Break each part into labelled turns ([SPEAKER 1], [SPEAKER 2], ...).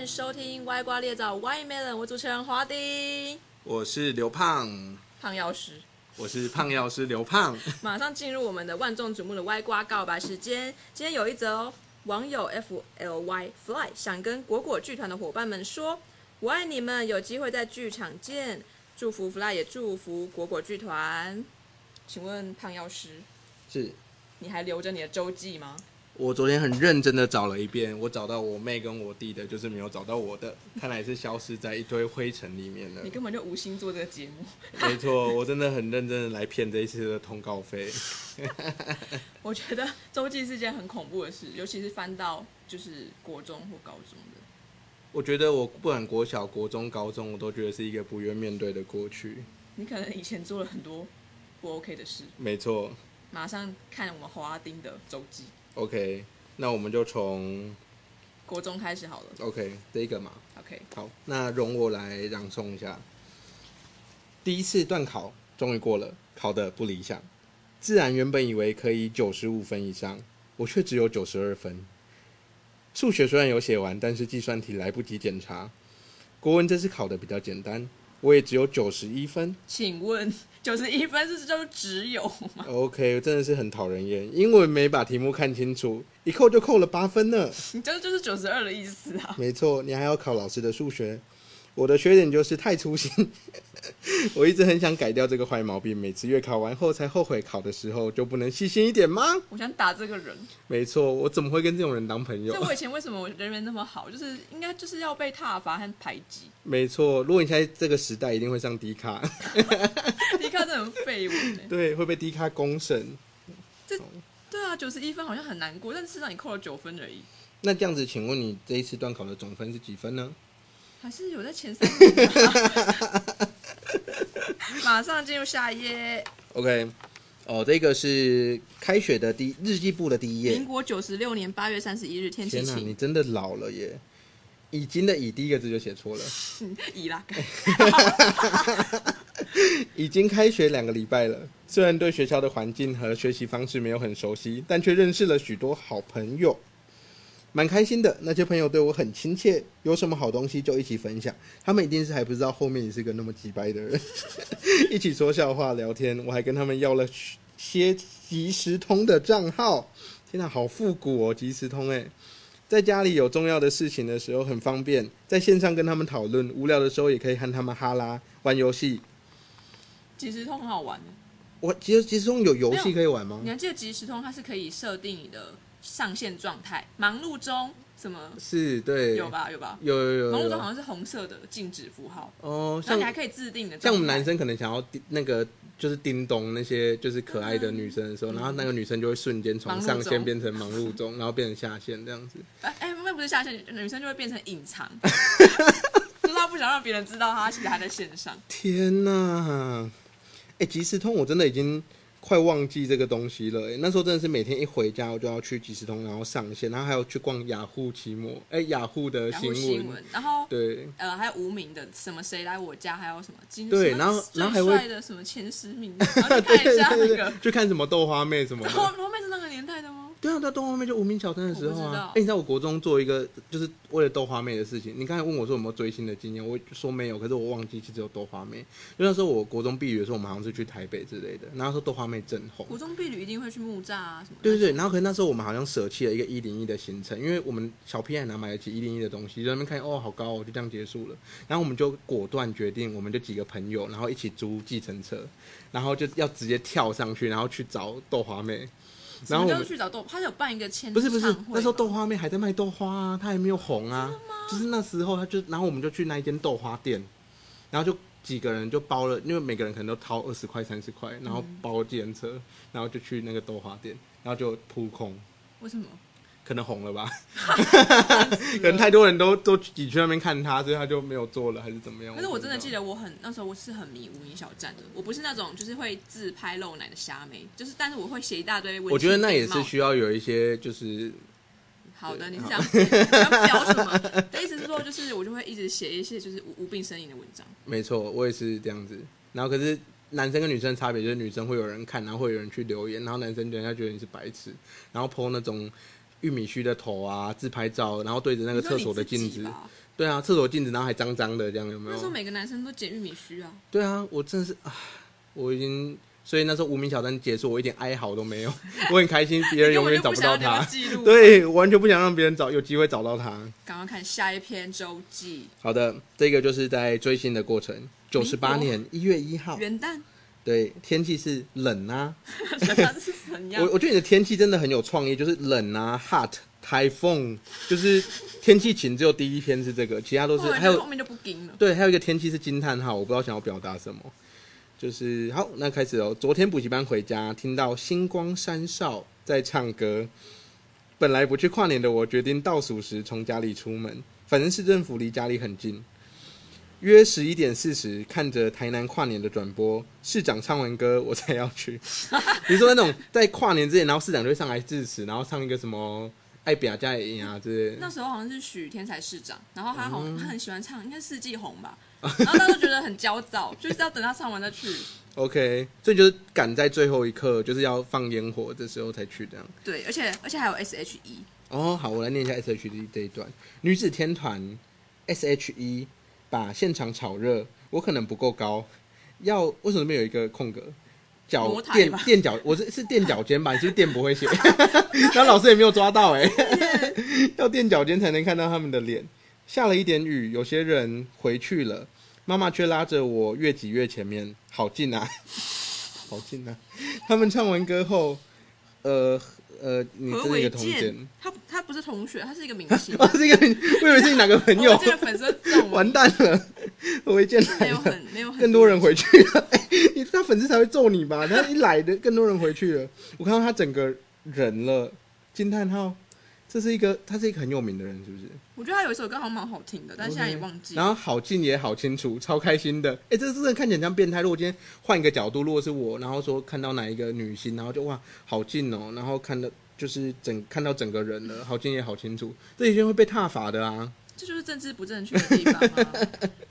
[SPEAKER 1] 欢迎收听《歪瓜裂枣 Why Melon》，我主持人华丁，
[SPEAKER 2] 我是刘胖，
[SPEAKER 1] 胖药师。
[SPEAKER 2] 我是胖药师刘胖。
[SPEAKER 1] 马上进入我们的万众瞩目的歪瓜告白时间。今天有一则哦，网友 F L Y Fly 想跟果果剧团的伙伴们说：“我爱你们，有机会在剧场见。”祝福 Fly 也祝福果果剧团。请问胖药师，
[SPEAKER 2] 是
[SPEAKER 1] 你还留着你的周记吗？
[SPEAKER 2] 我昨天很认真的找了一遍，我找到我妹跟我弟的，就是没有找到我的，看来是消失在一堆灰尘里面了
[SPEAKER 1] 你。根本就无心做这个节目。
[SPEAKER 2] 没错，我真的很认真的来骗这一次的通告费。
[SPEAKER 1] 我觉得周记是件很恐怖的事，尤其是翻到就是国中或高中的。
[SPEAKER 2] 我觉得我不管国小、国中、高中，我都觉得是一个不愿面对的过去。
[SPEAKER 1] 你可能以前做了很多不 OK 的事，
[SPEAKER 2] 没错
[SPEAKER 1] 马上看我们华丁的周记，
[SPEAKER 2] ，OK，那我们就从
[SPEAKER 1] 国中开始好了。
[SPEAKER 2] OK 这一个嘛
[SPEAKER 1] ，OK，
[SPEAKER 2] 好，那容我来朗诵一下。第一次段考终于过了，考的不理想。自然原本以为可以九十五分以上，我却只有九十二分。数学虽然有写完，但是计算题来不及检查。国文这次考的比较简单，我也只有九十一分。
[SPEAKER 1] 请问九十一分是就只有吗
[SPEAKER 2] ？OK，真的是很讨人厌。因为没把题目看清楚，一扣就扣了八分呢。
[SPEAKER 1] 你这就是九十二的意思啊！
[SPEAKER 2] 没错，你还要考老师的数学。我的缺点就是太粗心，我一直很想改掉这个坏毛病。每次月考完后才后悔，考的时候就不能细心一点吗？
[SPEAKER 1] 我想打这个人。
[SPEAKER 2] 没错，我怎么会跟这种人当朋友
[SPEAKER 1] 就？我以前为什么我人缘那么好，就是应该就是要被挞伐和排挤。
[SPEAKER 2] 没错，如果你现在这个时代，一定会上低卡，
[SPEAKER 1] 低卡真的很废物呢。
[SPEAKER 2] 对，会被低卡公审。
[SPEAKER 1] 对啊，九十一分好像很难过，但事实上你扣了九分而已，
[SPEAKER 2] 那这样子，请问你这一次段考的总分是几分呢？
[SPEAKER 1] 还是有在前三名、啊。马上进入下一页
[SPEAKER 2] ，OK，哦，这个是开学的第日记簿的第一页
[SPEAKER 1] 民。国九十六年八月三十一日，天气
[SPEAKER 2] 天，你，真的老了耶！已经的已第一个字就写错了。
[SPEAKER 1] 已啦。
[SPEAKER 2] 已经开学两个礼拜了，虽然对学校的环境和学习方式没有很熟悉，但却认识了许多好朋友，蛮开心的。那些朋友对我很亲切，有什么好东西就一起分享。他们一定是还不知道后面你是个那么鸡掰的人，一起说笑话聊天。我还跟他们要了些即时通的账号，天哪，好复古哦，即时通哎。在家里有重要的事情的时候很方便，在线上跟他们讨论，无聊的时候也可以和他们哈拉玩游戏。
[SPEAKER 1] 即时通很好玩，
[SPEAKER 2] 我其实其实中有游戏可以玩吗
[SPEAKER 1] 你？还记得即时通它是可以设定你的上线状态，忙碌中什么
[SPEAKER 2] 是，对，
[SPEAKER 1] 有？吧有吧？
[SPEAKER 2] 有有有。
[SPEAKER 1] 忙碌中好像是红色的禁止符号，
[SPEAKER 2] 哦，像
[SPEAKER 1] 然后你还可以自定的。
[SPEAKER 2] 像我们男生可能想要叮那个就是叮咚那些就是可爱的女生的时候，然后那个女生就会瞬间从上线
[SPEAKER 1] 中
[SPEAKER 2] 变成忙碌中，然后变成下线这样子。
[SPEAKER 1] 哎哎，那不是下线，女生就会变成隐藏，就是她不想让别人知道她其实还在线上。
[SPEAKER 2] 天呐！哎、即时通我真的已经快忘记这个东西了、哎，那时候真的是每天一回家我就要去即时通，然后上线，然后还有去逛雅虎奇摩，哎、雅虎的新闻，
[SPEAKER 1] 新闻，然后
[SPEAKER 2] 对，
[SPEAKER 1] 呃还有无名的什么谁来我家，还有什么今什么
[SPEAKER 2] 对然后
[SPEAKER 1] 最
[SPEAKER 2] 然后还
[SPEAKER 1] 的什么前十名，然后去看一下 那个。
[SPEAKER 2] 去看什么豆花妹什么的。
[SPEAKER 1] 后后面是那个年代的吗？
[SPEAKER 2] 对啊，在豆花妹就无名小站的时候啊，哎、你知道我国中做一个就是为了豆花妹的事情。你刚才问我说有没有追星的经验，我说没有，可是我忘记其实有豆花妹。因为那时候我国中毕业的时候，我们好像是去台北之类的，然后那时候豆花妹正红。
[SPEAKER 1] 国中毕业一定会去木栅啊什么的。
[SPEAKER 2] 对对对，然后可是那时候我们好像舍弃了一个一零一的行程，因为我们小屁孩哪买得起一零一的东西，就在那边看哦好高哦，就这样结束了。然后我们就果断决定，我们就几个朋友，然后一起租计程车，然后就要直接跳上去，然后去找豆花妹。然后我们
[SPEAKER 1] 什么叫去找豆，他有办一个签
[SPEAKER 2] 不是不是那时候豆花妹还在卖豆花啊，她还没有红啊。就是那时候，他就，然后我们就去那一间豆花店，然后就几个人就包了，因为每个人可能都掏二十块、三十块，然后包计程车，然后就去那个豆花店，然后就扑空，
[SPEAKER 1] 为什么？
[SPEAKER 2] 可能红了吧，可能太多人都都挤去那边看他，所以他就没有做了，还是怎么样？
[SPEAKER 1] 可是我真的记
[SPEAKER 2] 得。
[SPEAKER 1] 我很那时候我是很迷无名小站的，我不是那种就是会自拍露奶的虾妹，就是但是我会写一大堆
[SPEAKER 2] 我觉得那也是需要有一些，就是
[SPEAKER 1] 好的，你是想你要表什么？的意思是说，就是我就会一直写一些就是无无病呻吟的文章。
[SPEAKER 2] 没错，我也是这样子。然后可是男生跟女生的差别就是女生会有人看，然后会有人去留言，然后男生人家觉得你是白痴，然后 po 那种玉米须的头啊，自拍照，然后对着那个厕所的镜子，
[SPEAKER 1] 吧
[SPEAKER 2] 对啊，厕所镜子，然后还脏脏的，这样有没有？
[SPEAKER 1] 那时候每个男生都剪玉米须啊，
[SPEAKER 2] 对啊，我真的是啊，我已经，所以那时候无名小站结束，我一点哀嚎都没有，我很开心，别人永远找
[SPEAKER 1] 不到
[SPEAKER 2] 他
[SPEAKER 1] 个。记录。，
[SPEAKER 2] 对，我完全不想让别人找有机会找到他。
[SPEAKER 1] 赶快看下一篇周记，
[SPEAKER 2] 好的，这个就是在追星的过程。九十八年一月一号，
[SPEAKER 1] 元旦，
[SPEAKER 2] 对，天气是冷啊。
[SPEAKER 1] 想想是怎样
[SPEAKER 2] 我？我觉得你的天气真的很有创意，就是冷啊，hot，台风，就是天气晴，只有第一篇是这个，其他都是还有
[SPEAKER 1] 后面就不盯了。
[SPEAKER 2] 对，还有一个天气是惊叹号，我不知道想要表达什么。就是好，那开始哦。昨天补习班回家，听到星光三少在唱歌。本来不去跨年的我，决定倒数时从家里出门，反正市政府离家里很近。约十一点四十，看着台南跨年的转播，市长唱完歌，我才要去。比如说那种在跨年之前，然后市长就会上来致辞，然后唱一个什么“爱表加赢”啊之类的。
[SPEAKER 1] 那时候好像是许天才市长，然后他好
[SPEAKER 2] 嗯
[SPEAKER 1] 像他很喜欢唱，应该是四季红吧。然后大家都觉得很焦躁，就是要等他唱完再去。
[SPEAKER 2] OK，所以就是赶在最后一刻，就是要放烟火的时候才去这样。
[SPEAKER 1] 对，而且而且还有 S.H.E，
[SPEAKER 2] 哦，好，我来念一下 S.H.E 这一段。女子天团 S.H.E 把现场炒热，我可能不够高，要为什么这边有一个空格？脚垫垫脚，我是是垫脚尖吧？你是不是垫不会写？然后老师也没有抓到哎、要垫脚尖才能看到他们的脸。下了一点雨，有些人回去了，妈妈却拉着我越挤越前面，好近啊，好近啊！他们唱完歌后，呃呃，你是一个同学。，
[SPEAKER 1] 他他不是同学，他是一个明星。
[SPEAKER 2] 哦，这个我以为是你哪个朋友，
[SPEAKER 1] 这个粉丝
[SPEAKER 2] 完蛋了，我一见来
[SPEAKER 1] 没有，很没有很
[SPEAKER 2] 更多人回去了，他粉丝才会揍你吧？他一来的更多人回去了，我看到他整个人了，惊叹号，这是一个他是一个很有名的人，是不是？
[SPEAKER 1] 我觉得他有一首歌好像蛮好听的，但现在也忘记了。
[SPEAKER 2] 然后好近也好清楚，超开心的。哎、这真的看起来像变态。如果今天换一个角度，如果是我，然后说看到哪一个女星，然后就哇好近哦，然后看到就是整看到整个人了，好近也好清楚，这一定会被踏伐的啊。
[SPEAKER 1] 这就是政治不正确的地方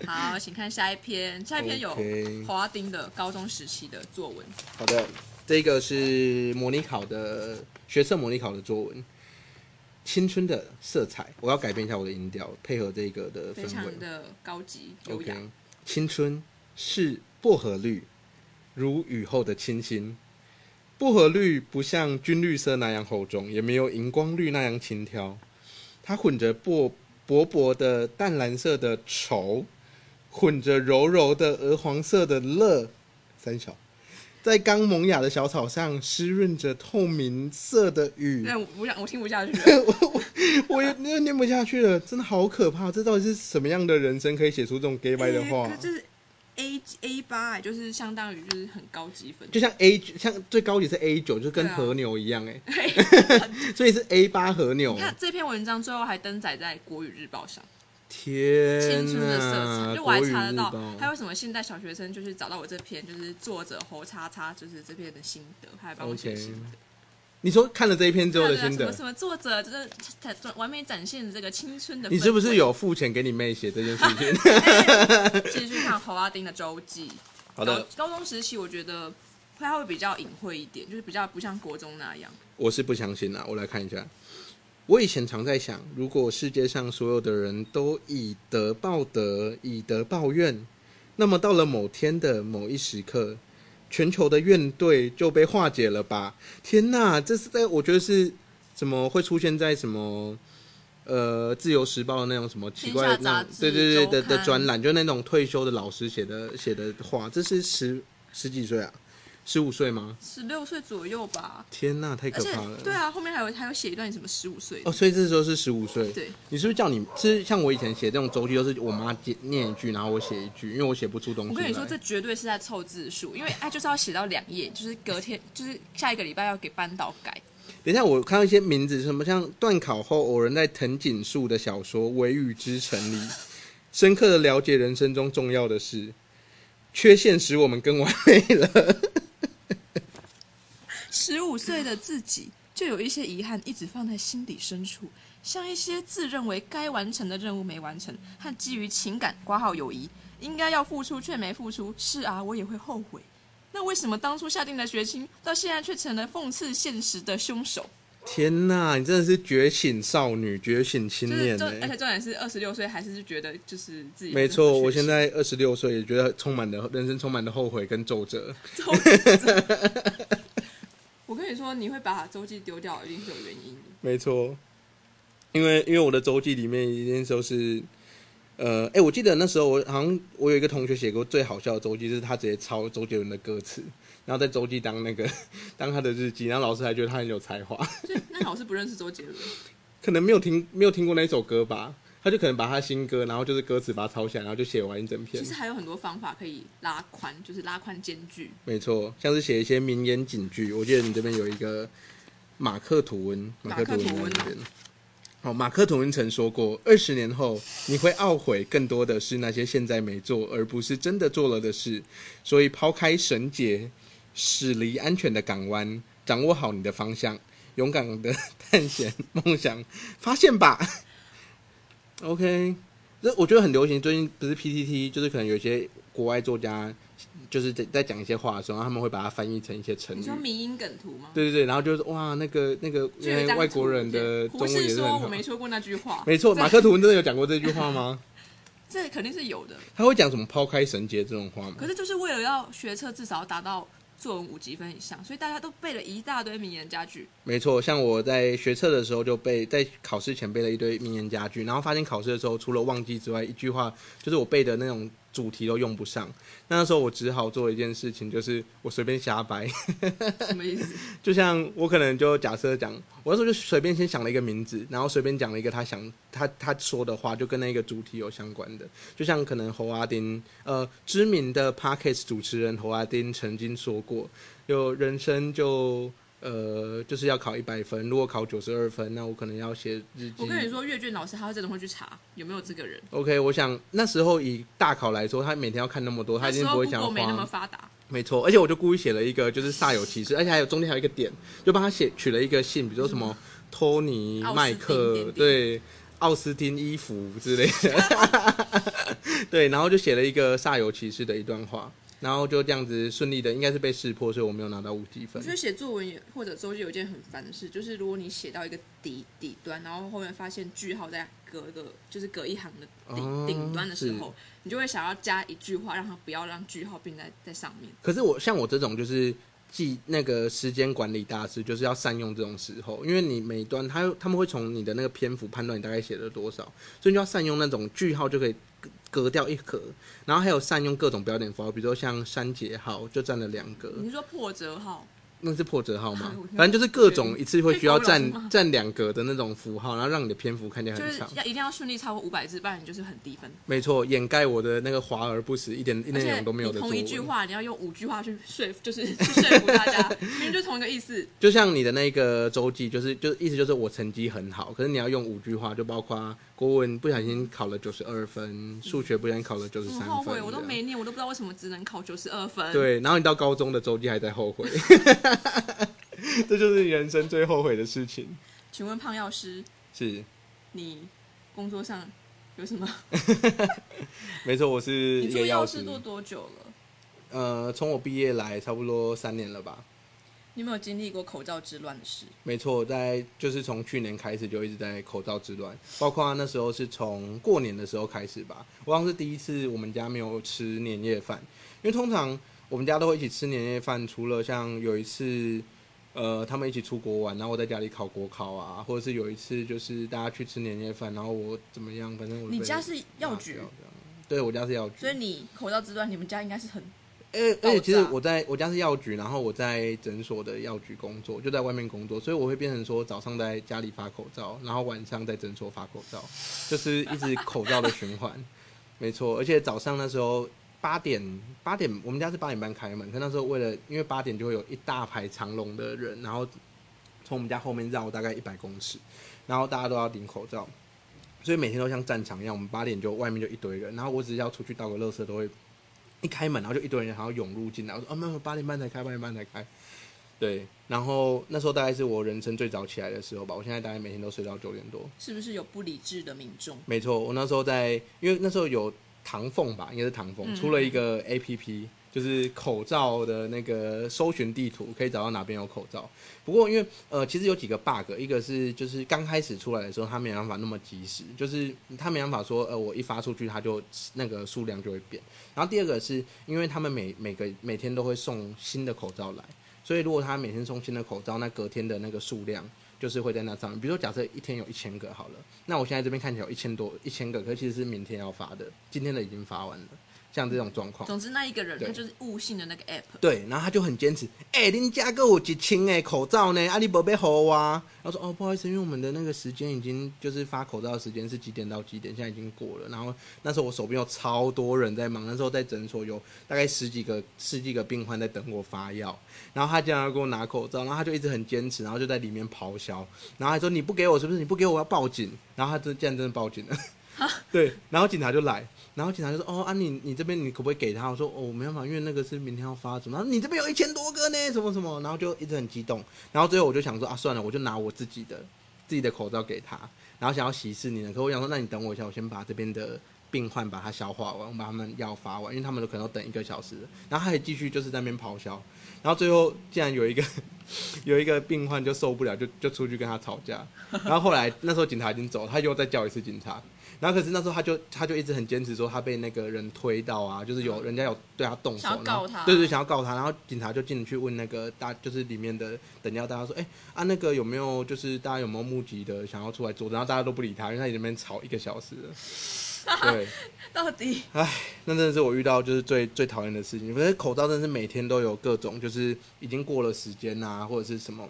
[SPEAKER 1] 啊！好，请看下一篇，下一篇有
[SPEAKER 2] OK
[SPEAKER 1] 华丁的高中时期的作文。
[SPEAKER 2] 好的，这个是模拟考的学测模拟考的作文，青春的色彩。我要改变一下我的音调，配合这个的
[SPEAKER 1] 非
[SPEAKER 2] 氛围。
[SPEAKER 1] 常的高级优雅。
[SPEAKER 2] OK，青春是薄荷绿，如雨后的清新。薄荷绿不像军绿色那样厚重，也没有荧光绿那样轻佻，它混着薄薄薄的淡蓝色的绸，混着柔柔的鹅黄色的乐，三小，在刚萌芽的小草上湿润着透明色的雨。
[SPEAKER 1] 那，我想，我听不下去 了。
[SPEAKER 2] 我也念念不下去了，真的好可怕！这到底是什么样的人生可以写出这种 gay 白的话？
[SPEAKER 1] 欸可这是 A A 八，哎就是相当于就是很高级分。
[SPEAKER 2] 就像 A 像最高级是 A 九，就跟和牛一样哎 所以是 A 八和牛
[SPEAKER 1] 你。看这篇文章最后还登载在《国语日报》上，
[SPEAKER 2] 天
[SPEAKER 1] 青春的色
[SPEAKER 2] 呐！
[SPEAKER 1] 彩，就我还查得到。还有什么现代小学生就是找到我这篇，就是作者侯叉叉，就是这篇的心得，他还帮我写心得。
[SPEAKER 2] 你说看了这一篇之后的心得，
[SPEAKER 1] 什么什么作者就是展完美展现这个青春的。
[SPEAKER 2] 你是不是有付钱给你妹写这件事情？
[SPEAKER 1] 继续看侯阿丁的周记？
[SPEAKER 2] 好的，
[SPEAKER 1] 高，中时期我觉得他会比较隐晦一点，就是比较不像国中那样。
[SPEAKER 2] 我是不相信啦。我来看一下，我以前常在想，如果世界上所有的人都以德报德，以德报怨，那么到了某天的某一时刻，全球的怨怼就被化解了吧？天哪，这是在我觉得是怎么会出现在什么？呃，自由时报的那种什么奇怪的那对对对的的专栏，就那种退休的老师写的写的话，这是十十几岁啊，十五岁吗？
[SPEAKER 1] 十六岁左右吧，
[SPEAKER 2] 天呐，太可怕了！
[SPEAKER 1] 对啊，后面还有还有写一段什么十五岁
[SPEAKER 2] 哦，所以这时候是十五岁。
[SPEAKER 1] 对，
[SPEAKER 2] 你是不是叫你是像我以前写这种周记，都是我妈念念一句，然后我写一句，因为我写不出东西。
[SPEAKER 1] 我跟你说，这绝对是在凑字数，因为哎就是要写到两页，就是隔天就是下一个礼拜要给班导改。
[SPEAKER 2] 等一下，我看到一些名字，什么像断考后偶然在藤井树的小说《微雨之城》里，深刻的了解人生中重要的事。缺陷使我们更完美了。
[SPEAKER 1] 十五岁的自己就有一些遗憾一直放在心底深处，像一些自认为该完成的任务没完成，和基于情感挂号友谊应该要付出却没付出。是啊，我也会后悔。那为什么当初下定的决心，到现在却成了讽刺现实的凶手？
[SPEAKER 2] 天呐，你真的是觉醒少女、觉醒青
[SPEAKER 1] 就是重，
[SPEAKER 2] 年哎、
[SPEAKER 1] 而且重点是二十六岁还是觉得就是自己
[SPEAKER 2] 没错，我现
[SPEAKER 1] 在
[SPEAKER 2] 在二十六岁，也觉得充满了人生充满了后悔跟皱褶。
[SPEAKER 1] 我跟你说，你会把周记丢掉，一定是有原因的。
[SPEAKER 2] 没错，因为因为我的周记里面一定都是，呃，哎、我记得那时候我好像我有一个同学写过最好笑的周记，就是他直接抄周杰伦的歌词，然后在周记当那个当他的日记，然后老师还觉得他很有才华，
[SPEAKER 1] 所以那老师不认识周杰伦，
[SPEAKER 2] 可能没有听没有听过那首歌吧，他就可能把他新歌，然后就是歌词把它抄下来，然后就写完一整篇
[SPEAKER 1] 其。实还有很多方法可以拉宽，就是拉宽间距。
[SPEAKER 2] 没错，像是写一些名言警句，我记得你这边有一个马克吐温，马克吐温。哦，马克吐温曾说过，二十年后你会懊悔更多的是那些现在没做，而不是真的做了的事。所以抛开绳结，驶离安全的港湾，掌握好你的方向，勇敢的探险梦想，发现吧。OK，这我觉得很流行。最近不是 PTT，就是可能有些国外作家，就是在在讲一些话的时候，他们会把它翻译成一些成语
[SPEAKER 1] 你。说迷音梗图吗？
[SPEAKER 2] 对对对，然后就是哇，那个那个外国人的中文
[SPEAKER 1] 说我。没说过那句话，
[SPEAKER 2] 没错，马克吐温真的有讲过这句话吗？
[SPEAKER 1] 这肯定是有的。
[SPEAKER 2] 他会讲什么抛开绳结这种话吗
[SPEAKER 1] 可？是就是为了要学车至少要达到作文五级分以上，所以大家都背了一大堆名言佳句。
[SPEAKER 2] 没错，像我在学测的时候就背，在考试前背了一堆名言佳句，然后发现考试的时候除了忘记之外，一句话就是我背的那种主题都用不上。那时候我只好做一件事情，就是我随便瞎掰。
[SPEAKER 1] 什么意思？
[SPEAKER 2] 就像我可能就假设讲，我那时候就随便先想了一个名字，然后随便讲了一个他想他他说的话，就跟那个主题有相关的。就像可能侯阿丁，呃，知名的 Parkes 主持人侯阿丁曾经说过，就人生就呃就是要考一百分，如果考九十二分，那我可能要写日记。
[SPEAKER 1] 我跟你说，阅卷老师他真的会去查有没有这个人。
[SPEAKER 2] OK，我想那时候以大考来说，他每天要看那么多，他一定不会想
[SPEAKER 1] Google 没那么。发达，
[SPEAKER 2] 没错，而且我就故意写了一个就是煞有其事，而且还有中间还有一个点，就帮他写取了一个姓，比如说什么托尼、麦克，
[SPEAKER 1] 点点
[SPEAKER 2] 对，奥斯汀衣服之类的，对，然后就写了一个煞有其事的一段话，然后就这样子顺利的，应该是被识破，所以我没有拿到五积分
[SPEAKER 1] 我觉。得写作文也或者周记有一件很烦的事，就是如果你写到一个底底端，然后后面发现句号在隔一个就是隔一行的顶
[SPEAKER 2] 哦
[SPEAKER 1] 顶、端的时候，你就会想要加一句话，让它不要让句号并在在上面。
[SPEAKER 2] 可是我像我这种就是记那个时间管理大师，就是要善用这种时候，因为你每一段他他们会从你的那个篇幅判断你大概写了多少，所以你就要善用那种句号就可以隔掉一格，然后还有善用各种标点符号，比如说像删节号就占了两格，
[SPEAKER 1] 你说破折号？
[SPEAKER 2] 那是破折号吗？反正就是各种一次会需要占 占两格的那种符号，然后让你的篇幅看起来
[SPEAKER 1] 就是
[SPEAKER 2] 很长。
[SPEAKER 1] 要一定要顺利超过五百字，不然你就是很低分。
[SPEAKER 2] 没错，掩盖我的那个华而不实、一点
[SPEAKER 1] 而且
[SPEAKER 2] 内容都没有的同。
[SPEAKER 1] 一句话，你要用五句话去说服，就是去说服大家，明明就同一个意思。
[SPEAKER 2] 就像你的那个周记，就是就意思就是我成绩很好，可是你要用五句话，就包括国文不小心考了九十二分，数学不小心考了九十三分，
[SPEAKER 1] 很后悔，我都没念，我都不知道为什么只能考九十二分。，
[SPEAKER 2] 对，然后你到高中的周记还在后悔，这就是你人生最后悔的事情。
[SPEAKER 1] 请问胖药师，
[SPEAKER 2] 是，
[SPEAKER 1] 你工作上有什么？
[SPEAKER 2] 没错，我是
[SPEAKER 1] 你做。
[SPEAKER 2] 药师
[SPEAKER 1] 做多久了？
[SPEAKER 2] 呃，从我毕业来差不多三年了吧。
[SPEAKER 1] 你有没有经历过口罩之乱的事？
[SPEAKER 2] 没错，在就是从去年开始就一直在口罩之乱，包括那时候是从过年的时候开始吧。我好像是第一次我们家没有吃年夜饭，因为通常我们家都会一起吃年夜饭，除了像有一次，呃，他们一起出国玩，然后我在家里烤国烤啊，或者是有一次就是大家去吃年夜饭，然后我怎么样，反正我
[SPEAKER 1] 你家是药局？
[SPEAKER 2] 对我家是药局，
[SPEAKER 1] 所以你口罩之乱，你们家应该是很
[SPEAKER 2] 而而且其实我在我家是药局，然后我在诊所的药局工作，就在外面工作，所以我会变成说早上在家里发口罩，然后晚上在诊所发口罩，就是一直口罩的循环。没错，而且早上那时候八点八点，我们家是八点半开门，可那时候为了因为八点就会有一大排长龙的人，然后从我们家后面绕大概一百公尺，然后大家都要顶口罩，所以每天都像战场一样，我们八点就外面就一堆人，然后我只是要出去倒个垃圾都会。一开门，然后就一堆人，然后涌入进来。我说：“哦，没有，八点半才开，八点半才开。”对，然后那时候大概是我人生最早起来的时候吧。我现在大概每天都睡到九点多。
[SPEAKER 1] 是不是有不理智的民众？
[SPEAKER 2] 没错，我那时候在，因为那时候有唐凤吧，应该是唐凤、
[SPEAKER 1] 嗯
[SPEAKER 2] 出了一个 A P P，就是口罩的那个搜寻地图，可以找到哪边有口罩。不过因为呃，其实有几个 bug，一个是就是刚开始出来的时候，它没办法那么及时，就是它没办法说呃，我一发出去它就那个数量就会变。然后第二个是因为他们每每个每天都会送新的口罩来，所以如果他每天送新的口罩，那隔天的那个数量就是会在那上面。比如说假设一天有一千个好了，那我现在这边看起来有一千多一千个，可其实是明天要发的，今天的已经发完了。像这种状况，
[SPEAKER 1] 总之那一个人他就是悟性的那个 app。
[SPEAKER 2] 对，然后他就很坚持，哎，您家给我几千哎口罩呢？阿里宝贝好啊。然后说哦，不好意思，因为我们的那个时间已经就是发口罩的时间是几点到几点，现在已经过了。然后那时候我手边有超多人在忙，那时候在诊所有大概十几个十几个病患在等我发药。然后他竟然要给我拿口罩，然后他就一直很坚持，然后就在里面咆哮，然后还说你不给我是不是？你不给我要报警。然后他就竟然真的报警了。对，然后警察就来。然后警察就说：“哦啊，你你这边你可不可以给他？”我说：“哦，没办法，因为那个是明天要发什么？你这边有一千多个呢，什么什么？”然后就一直很激动。然后最后我就想说：“啊，算了，我就拿我自己的自己的口罩给他。”然后想要息事宁人，可我想说：“那你等我一下，我先把这边的病患把它消化完，我把他们药发完，因为他们都可能要等一个小时。”然后他还继续就是在那边咆哮。然后最后竟然有一个 有一个病患就受不了，就就出去跟他吵架。然后后来那时候警察已经走了，他又再叫一次警察。然后可是那时候他就他就一直很坚持说他被那个人推到啊，就是有人家有对他动手，
[SPEAKER 1] 想要告他，
[SPEAKER 2] 对对，想要告他。然后警察就进去问那个大，就是里面的等下大家说，哎啊那个有没有就是大家有没有目击的想要出来做？然后大家都不理他，因为他在那边吵一个小时了。对，
[SPEAKER 1] 到底，
[SPEAKER 2] 唉，那真的是我遇到就是最最讨厌的事情。反正口罩真的是每天都有各种，就是已经过了时间啊，或者是什么。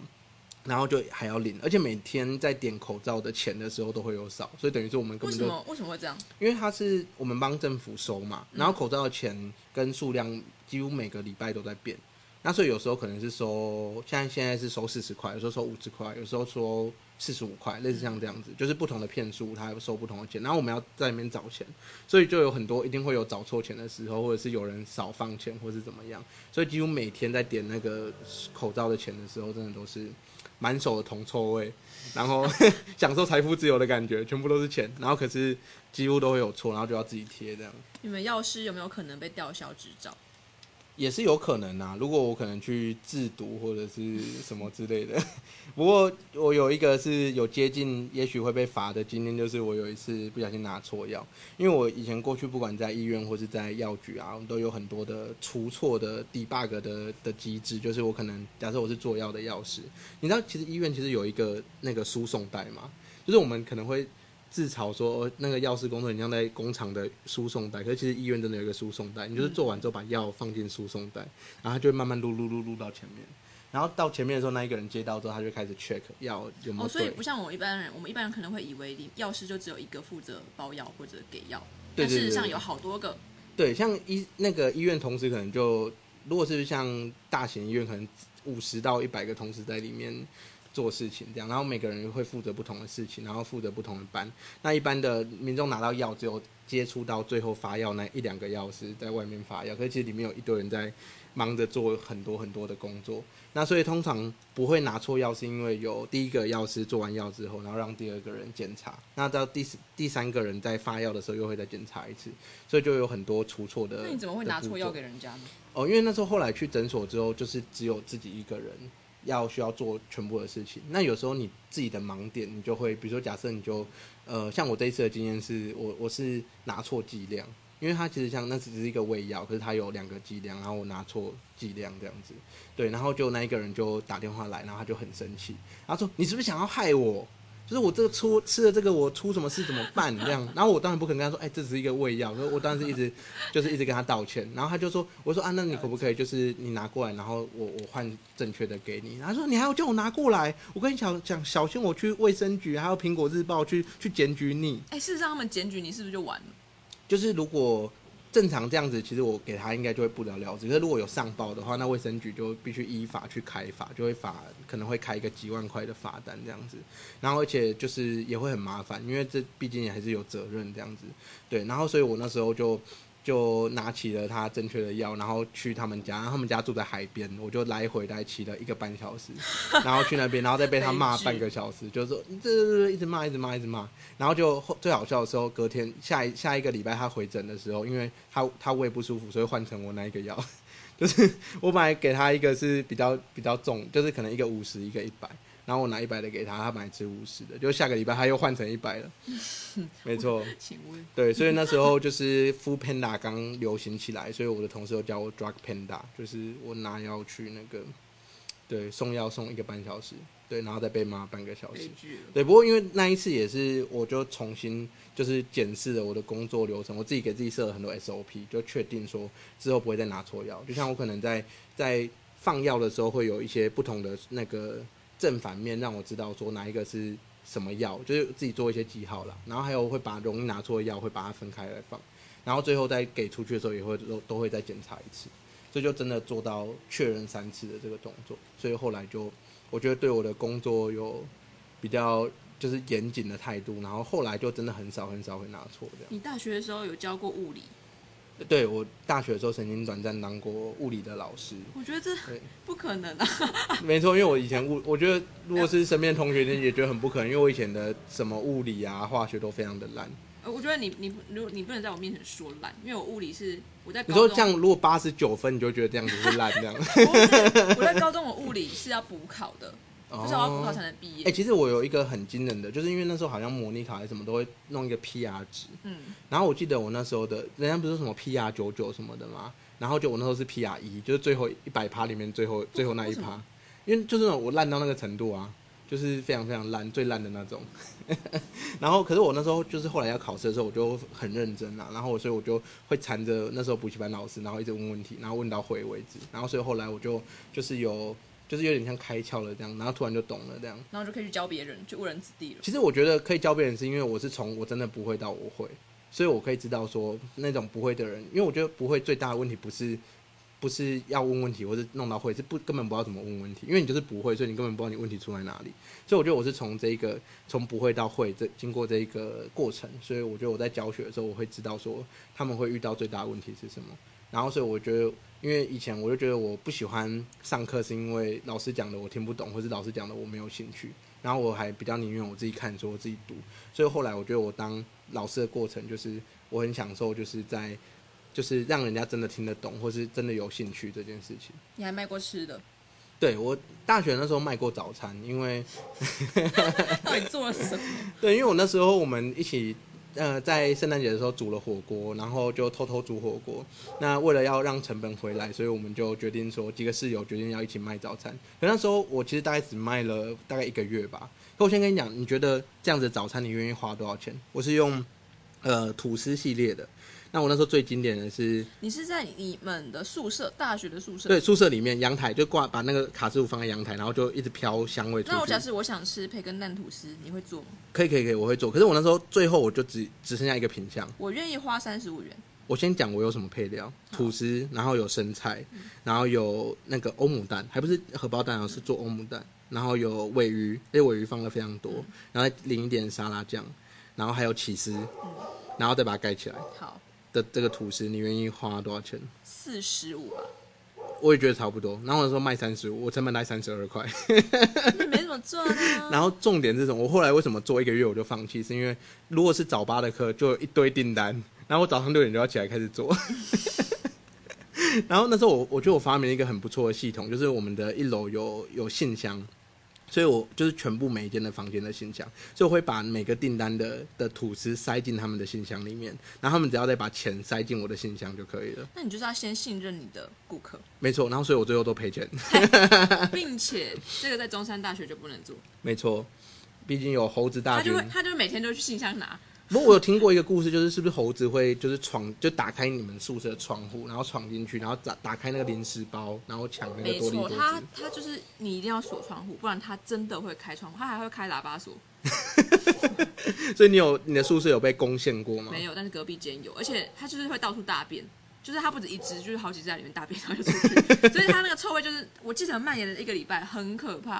[SPEAKER 2] 然后就还要领，而且每天在点口罩的钱的时候都会有少，所以等于说我们根本就
[SPEAKER 1] 为什么为什么会这样？
[SPEAKER 2] 因为它是我们帮政府收嘛，然后口罩的钱跟数量几乎每个礼拜都在变，那所以有时候可能是收，现在现在是收四十块，有时候收五十块，有时候收四十五块，类似像这样子，就是不同的片数它收不同的钱，然后我们要在里面找钱，所以就有很多一定会有找错钱的时候，或者是有人少放钱或是怎么样，所以几乎每天在点那个口罩的钱的时候，真的都是。满手的铜臭味，然后 享受财富自由的感觉，全部都是钱，然后可是几乎都会有错，然后就要自己贴这样。
[SPEAKER 1] 你们药师有没有可能被吊销执照？
[SPEAKER 2] 也是有可能啊，如果我可能去制毒或者是什么之类的。不过我有一个是有接近，也许会被罚的经验，就是我有一次不小心拿错药。因为我以前过去不管在医院或是在药局啊，我们都有很多的出错的 debug 的的机制，就是我可能假设我是做药的药师，你知道其实医院其实有一个那个输送带嘛，就是我们可能会。自嘲说那个药师工作很像在工厂的输送带，可是其实医院真的有一个输送带，你就是做完之后把药放进输送带，然后它就会慢慢撸撸撸撸到前面，然后到前面的时候那一个人接到之后，他就开始 check 药有没有。哦，
[SPEAKER 1] 所以不像我们一般人，我们一般人可能会以为药师就只有一个负责包药或者给药，
[SPEAKER 2] 但
[SPEAKER 1] 事实上有好多个。
[SPEAKER 2] 对，像医那个医院同时可能就如果是像大型医院，可能五十到一百个同时在里面。做事情这样，然后每个人会负责不同的事情，然后负责不同的班。那一般的民众拿到药，只有接触到最后发药那一两个药师在外面发药，可是其实里面有一堆人在忙着做很多很多的工作。那所以通常不会拿错药，是因为有第一个药师做完药之后，然后让第二个人检查。那到第第三个人在发药的时候，又会再检查一次，所以就有很多出错的。
[SPEAKER 1] 那你怎么会拿错药给人家呢？
[SPEAKER 2] 哦，因为那时候后来去诊所之后，就是只有自己一个人。要需要做全部的事情，那有时候你自己的盲点，你就会，比如说假设你就，呃，像我这一次的经验是，我我是拿错剂量，因为他其实像那只是一个胃药，可是他有两个剂量，然后我拿错剂量这样子，对，然后就那一个人就打电话来，然后他就很生气，他说你是不是想要害我？就是我这个出吃了这个，我出什么事怎么办？这样，然后我当然不可能跟他说，哎，这只是一个胃药。所以我当时一直就是一直跟他道歉。然后他就说，我说啊，那你可不可以就是你拿过来，然后我我换正确的给你。他说你还要叫我拿过来，我跟你讲讲，小心我去卫生局，还有苹果日报去去检举你。
[SPEAKER 1] 哎，事实上他们检举你是不是就完了？
[SPEAKER 2] 就是如果。正常这样子，其实我给他应该就会不了了之。可是如果有上报的话，那卫生局就必须依法去开罚，就会罚可能会开一个几万块的罚单这样子。然后而且就是也会很麻烦，因为这毕竟也还是有责任这样子。对，然后所以我那时候就就拿起了他正确的药，然后去他们家，他们家住在海边，我就来回来骑了一个半小时，然后去那边，然后再被他骂半个小时，就说这这这一直骂一直骂一直骂，然后就最好笑的时候，隔天下一下一个礼拜他回诊的时候，因为他他胃不舒服，所以换成我那一个药，就是 我本来给他一个是比较比较重，就是可能一个五十一个一百。然后我拿一百的给他，他买吃五十的，就下个礼拜他又换成一百了。没错，
[SPEAKER 1] 请问
[SPEAKER 2] 对，所以那时候就是 Food Panda 刚流行起来，所以我的同事都叫我 Drug Panda，就是我拿药去那个，对，送药送一个半小时，对，然后再被骂半个小时。对，不过因为那一次也是，我就重新就是检视了我的工作流程，我自己给自己设了很多 SOP，就确定说之后不会再拿错药。就像我可能在在放药的时候会有一些不同的那个。正反面让我知道说哪一个是什么药，就是自己做一些记号了。然后还有会把容易拿错的药会把它分开来放，然后最后再给出去的时候也会都都会再检查一次，所以就真的做到确认三次的这个动作。所以后来就我觉得对我的工作有比较就是严谨的态度，然后后来就真的很少很少会拿错这样。
[SPEAKER 1] 你大学的时候有教过物理？
[SPEAKER 2] 对我大学的时候曾经短暂当过物理的老师，
[SPEAKER 1] 我觉得这不可能啊。
[SPEAKER 2] 没错，因为我以前物，我觉得如果是身边同学也觉得很不可能，因为我以前的什么物理啊、化学都非常的烂。
[SPEAKER 1] 呃，我觉得你你如果你不能在我面前说烂，因为我物理是我在
[SPEAKER 2] 你说这样，如果八十九分，你就觉得这样子是烂这样。
[SPEAKER 1] 我在高中我物理是要补考的。就是要补考才能毕业。
[SPEAKER 2] 哎，其实我有一个很惊人的，就是因为那时候好像模拟考还是什么都会弄一个 PR 值。嗯。然后我记得我那时候的，人家不是什么 PR 九九什么的吗？然后就我那时候是 PR 一，就是最后一百趴里面最后最后那一趴，因为就是我烂到那个程度啊，就是非常非常烂，最烂的那种。然后可是我那时候就是后来要考试的时候，我就很认真啊，然后所以我就会缠着那时候补习班老师，然后一直问问题，然后问到会为止。然后所以后来我就就是有。就是有点像开窍了这样，然后突然就懂了这样，
[SPEAKER 1] 然后就可以去教别人，就误人子弟了。
[SPEAKER 2] 其实我觉得可以教别人，是因为我是从我真的不会到我会，所以我可以知道说那种不会的人，因为我觉得不会最大的问题不是不是要问问题，或是弄到会，是不根本不知道怎么问问题，因为你就是不会，所以你根本不知道你问题出在哪里。所以我觉得我是从这个从不会到会这经过这一个过程，所以我觉得我在教学的时候，我会知道说他们会遇到最大的问题是什么。然后所以我觉得。因为以前我就觉得我不喜欢上课，是因为老师讲的我听不懂，或是老师讲的我没有兴趣。然后我还比较宁愿我自己看书，我自己读。所以后来我觉得我当老师的过程，就是我很享受，就是在就是让人家真的听得懂，或是真的有兴趣这件事情。
[SPEAKER 1] 你还卖过吃的？
[SPEAKER 2] 对我大学那时候卖过早餐，因为
[SPEAKER 1] 到底做了什么？
[SPEAKER 2] 对，因为我那时候我们一起。呃，在圣诞节的时候煮了火锅，然后就偷偷煮火锅。那为了要让成本回来，所以我们就决定说，几个室友决定要一起卖早餐。可那时候我其实大概只卖了大概一个月吧。可我先跟你讲，你觉得这样子早餐你愿意花多少钱？我是用呃吐司系列的。那我那时候最经典的是，
[SPEAKER 1] 你是在你们的宿舍，大学的宿舍？
[SPEAKER 2] 对，宿舍里面阳台就挂，把那个卡式炉放在阳台，然后就一直飘香味。
[SPEAKER 1] 那我假设我想吃培根蛋吐司，你会做吗？
[SPEAKER 2] 可以，可以，可以，我会做。可是我那时候最后我就只只剩下一个品相，
[SPEAKER 1] 我愿意花三十五元。
[SPEAKER 2] 我先讲我有什么配料：吐司，然后有生菜，然后有那个欧姆蛋，还不是荷包蛋，而是做欧姆蛋，然后有尾鱼，因为尾鱼放了非常多，然后淋一点沙拉酱，然后还有起司，然后再把它盖起来。
[SPEAKER 1] 好。
[SPEAKER 2] 的这个吐司，你愿意花多少钱？
[SPEAKER 1] 四十五吧。
[SPEAKER 2] 我也觉得差不多。然后我说卖三十五，我成本才三十二块。
[SPEAKER 1] 没怎么赚啊。
[SPEAKER 2] 然后重点是什么？我后来为什么做一个月我就放弃？是因为如果是早八的课，就一堆订单，然后我早上六点就要起来开始做。然后那时候我我觉得我发明了一个很不错的系统，就是我们的一楼有有信箱。所以我就是全部每一间的房间的信箱，所以我会把每个订单的的吐司塞进他们的信箱里面，然后他们只要再把钱塞进我的信箱就可以了。
[SPEAKER 1] 那你就是要先信任你的顾客。
[SPEAKER 2] 没错，然后所以我最后都赔钱，
[SPEAKER 1] 并且这个在中山大学就不能做。
[SPEAKER 2] 没错，毕竟有猴子大
[SPEAKER 1] 他就会他就每天都去信箱拿。
[SPEAKER 2] 不过我有听过一个故事，就是是不是猴子会就是闯就打开你们宿舍的窗户，然后闯进去，然后打打开那个零食包，然后抢那个多利多
[SPEAKER 1] 没错，他他就是你一定要锁窗户，不然他真的会开窗户，他还会开喇叭锁。
[SPEAKER 2] 所以你有你的宿舍有被攻陷过吗？
[SPEAKER 1] 没有，但是隔壁间有，而且他就是会到处大便，就是他不止一只，就是好几只在里面大便，然后就出去，所以它那个臭味就是我记得蔓延了一个礼拜，很可怕。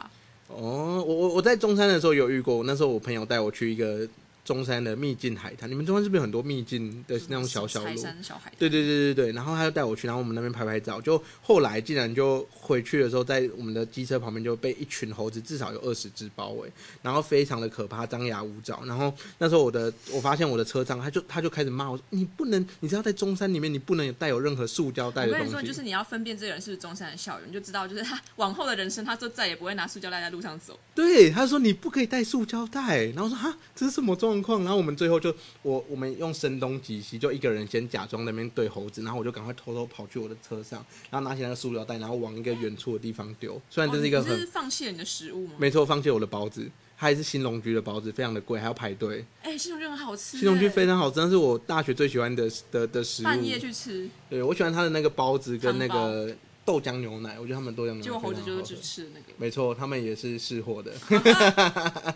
[SPEAKER 2] 哦，我我我在中山的时候有遇过，那时候我朋友带我去一个。中山的秘境海滩。你们中山是不是有很多秘境的那种小小
[SPEAKER 1] 柴
[SPEAKER 2] 路？
[SPEAKER 1] 山小海滩，
[SPEAKER 2] 对对对对对，然后他就带我去，然后我们那边拍拍照。就后来竟然就回去的时候，在我们的机车旁边就被一群猴子，至少有二十只包围，然后非常的可怕，张牙舞爪。然后那时候我的我发现我的车上，他就他就开始骂我说：“你不能，你知道在中山里面，你不能有带有任何塑胶袋的东西。”
[SPEAKER 1] 我跟你说，就是你要分辨这个人是不是中山的校友，你就知道，就是他往后的人生，他就再也不会拿塑胶袋在路上走。
[SPEAKER 2] 对，他说你不可以带塑胶袋，然后说哈，这是什么状况？然后我们最后就我我们用声东击西，就一个人先假装那边对猴子，然后我就赶快偷偷跑去我的车上，然后拿起那个塑料袋，然后往一个远处的地方丢。虽然这是一个很、
[SPEAKER 1] 哦是放弃了你的食物吗？
[SPEAKER 2] 没错，放弃我的包子，它还是新龙居的包子，非常的贵，还要排队。
[SPEAKER 1] 哎、新龙居很好吃、
[SPEAKER 2] 新龙居非
[SPEAKER 1] 常
[SPEAKER 2] 常好吃，那是我大学最喜欢的的的食物。
[SPEAKER 1] 半夜去吃，
[SPEAKER 2] 对我喜欢它的那个包子跟那个豆浆牛奶，我觉得他们豆浆牛奶
[SPEAKER 1] 结果猴子就是
[SPEAKER 2] 非常好喝
[SPEAKER 1] 去吃那个。
[SPEAKER 2] 没错，他们也是试货的。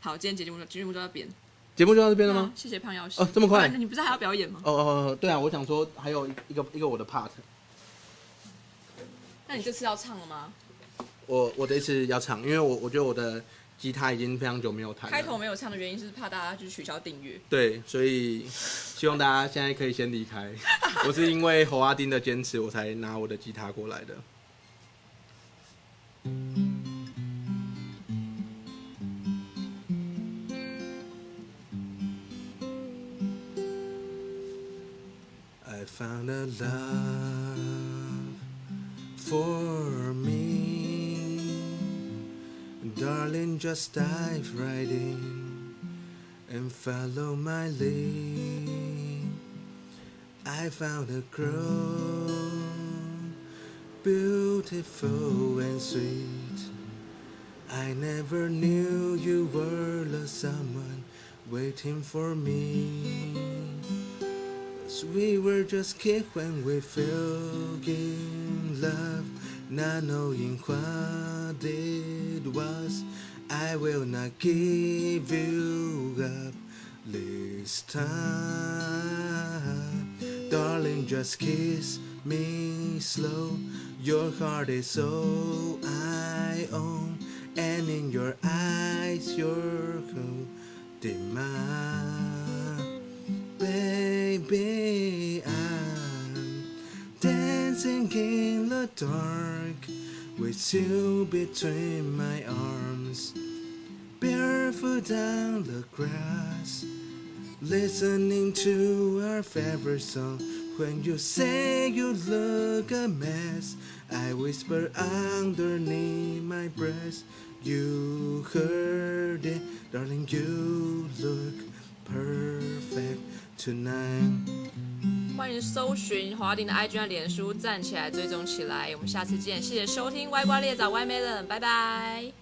[SPEAKER 1] 好，今天节目就节目就到这边。
[SPEAKER 2] 节目就到这边了吗？
[SPEAKER 1] 谢谢胖药师。
[SPEAKER 2] 哦这么快
[SPEAKER 1] 你不是还要表演吗？
[SPEAKER 2] 哦哦哦，对啊，我想说还有一个一个我的 part，
[SPEAKER 1] 那你这次要唱了吗？
[SPEAKER 2] 我我这一次要唱，因为我我觉得我的吉他已经非常久没有弹了。
[SPEAKER 1] 开头没有唱的原因是怕大家就取消订阅。
[SPEAKER 2] 对，所以希望大家现在可以先离开。我是因为侯阿丁的坚持，我才拿我的吉他过来的。I found a love for Darling, just dive right in and follow my lead. I found a girl, beautiful and sweet. I never knew you were the someone waiting for me. 'Cause we were just kids when we fell in love, not knowing what it was. I will not give you up this time. Darling, just kiss me slow. Your heart is all I own, and in your eyes, you're holding mine. Baby, in the dark with you between my arms, barefoot on the grass, listening to our favorite song. When you say you look a mess, I whisper underneath my breath. You heard it, darling. You look perfect tonight.
[SPEAKER 1] 欢迎搜寻华鼎的 IG 和脸书，站起来追踪起来。我们下次见，谢谢收听歪瓜裂枣歪 Melon，拜拜。